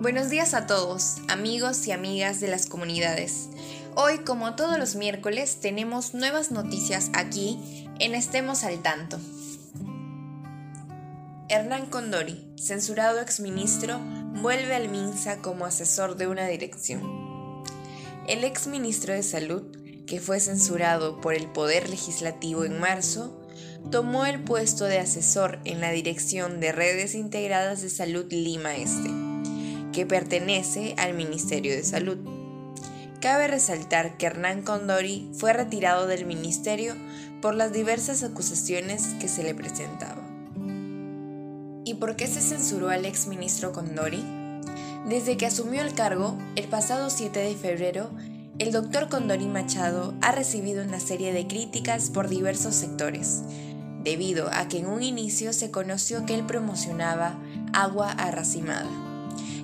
Buenos días a todos, amigos y amigas de las comunidades. Hoy, como todos los miércoles, tenemos nuevas noticias aquí en Estemos al Tanto. Hernán Condori, censurado exministro, vuelve al MINSA como asesor de una dirección. El exministro de Salud, que fue censurado por el Poder Legislativo en marzo, tomó el puesto de asesor en la Dirección de Redes Integradas de Salud Lima Este, que pertenece al Ministerio de Salud. Cabe resaltar que Hernán Condori fue retirado del ministerio por las diversas acusaciones que se le presentaban. ¿Y por qué se censuró al exministro Condori? Desde que asumió el cargo, el pasado 7 de febrero, el doctor Condori Machado ha recibido una serie de críticas por diversos sectores, debido a que en un inicio se conoció que él promocionaba agua arracimada.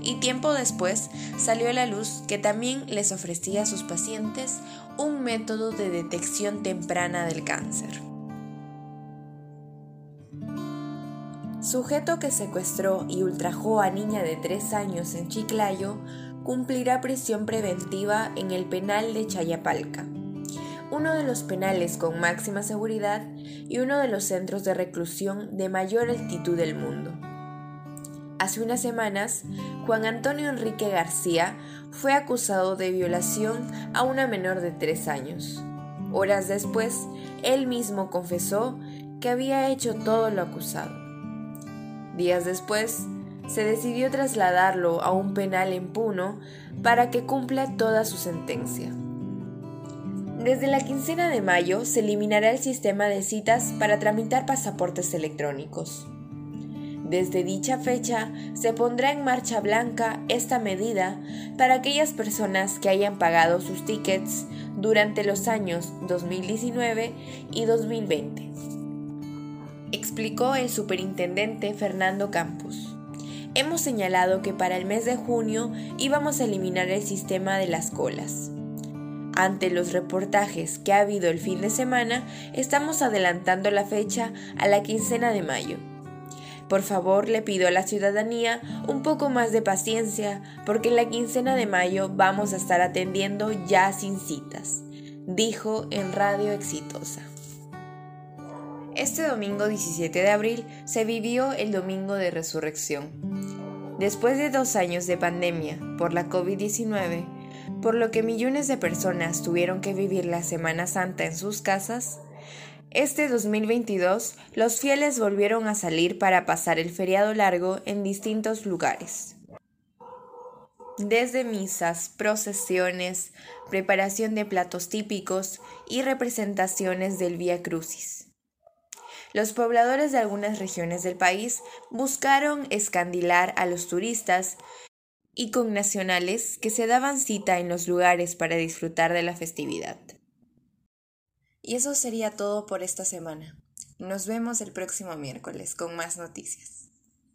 Y tiempo después salió a la luz que también les ofrecía a sus pacientes un método de detección temprana del cáncer. Sujeto que secuestró y ultrajó a niña de 3 años en Chiclayo cumplirá prisión preventiva en el penal de Chayapalca uno de los penales con máxima seguridad y uno de los centros de reclusión de mayor altitud del mundo. Hace unas semanas, Juan Antonio Enrique García fue acusado de violación a una menor de tres años. Horas después, él mismo confesó que había hecho todo lo acusado. Días después, se decidió trasladarlo a un penal en Puno para que cumpla toda su sentencia. Desde la quincena de mayo se eliminará el sistema de citas para tramitar pasaportes electrónicos. Desde dicha fecha se pondrá en marcha blanca esta medida para aquellas personas que hayan pagado sus tickets durante los años 2019 y 2020, explicó el superintendente Fernando Campos. Hemos señalado que para el mes de junio íbamos a eliminar el sistema de las colas. Ante los reportajes que ha habido el fin de semana, estamos adelantando la fecha a la quincena de mayo. Por favor, le pido a la ciudadanía un poco más de paciencia porque en la quincena de mayo vamos a estar atendiendo ya sin citas, dijo en Radio Exitosa. Este domingo 17 de abril se vivió el Domingo de Resurrección. Después de dos años de pandemia por la COVID-19, por lo que millones de personas tuvieron que vivir la Semana Santa en sus casas, este 2022 los fieles volvieron a salir para pasar el feriado largo en distintos lugares. Desde misas, procesiones, preparación de platos típicos y representaciones del Vía Crucis. Los pobladores de algunas regiones del país buscaron escandilar a los turistas y con nacionales que se daban cita en los lugares para disfrutar de la festividad. Y eso sería todo por esta semana. Nos vemos el próximo miércoles con más noticias.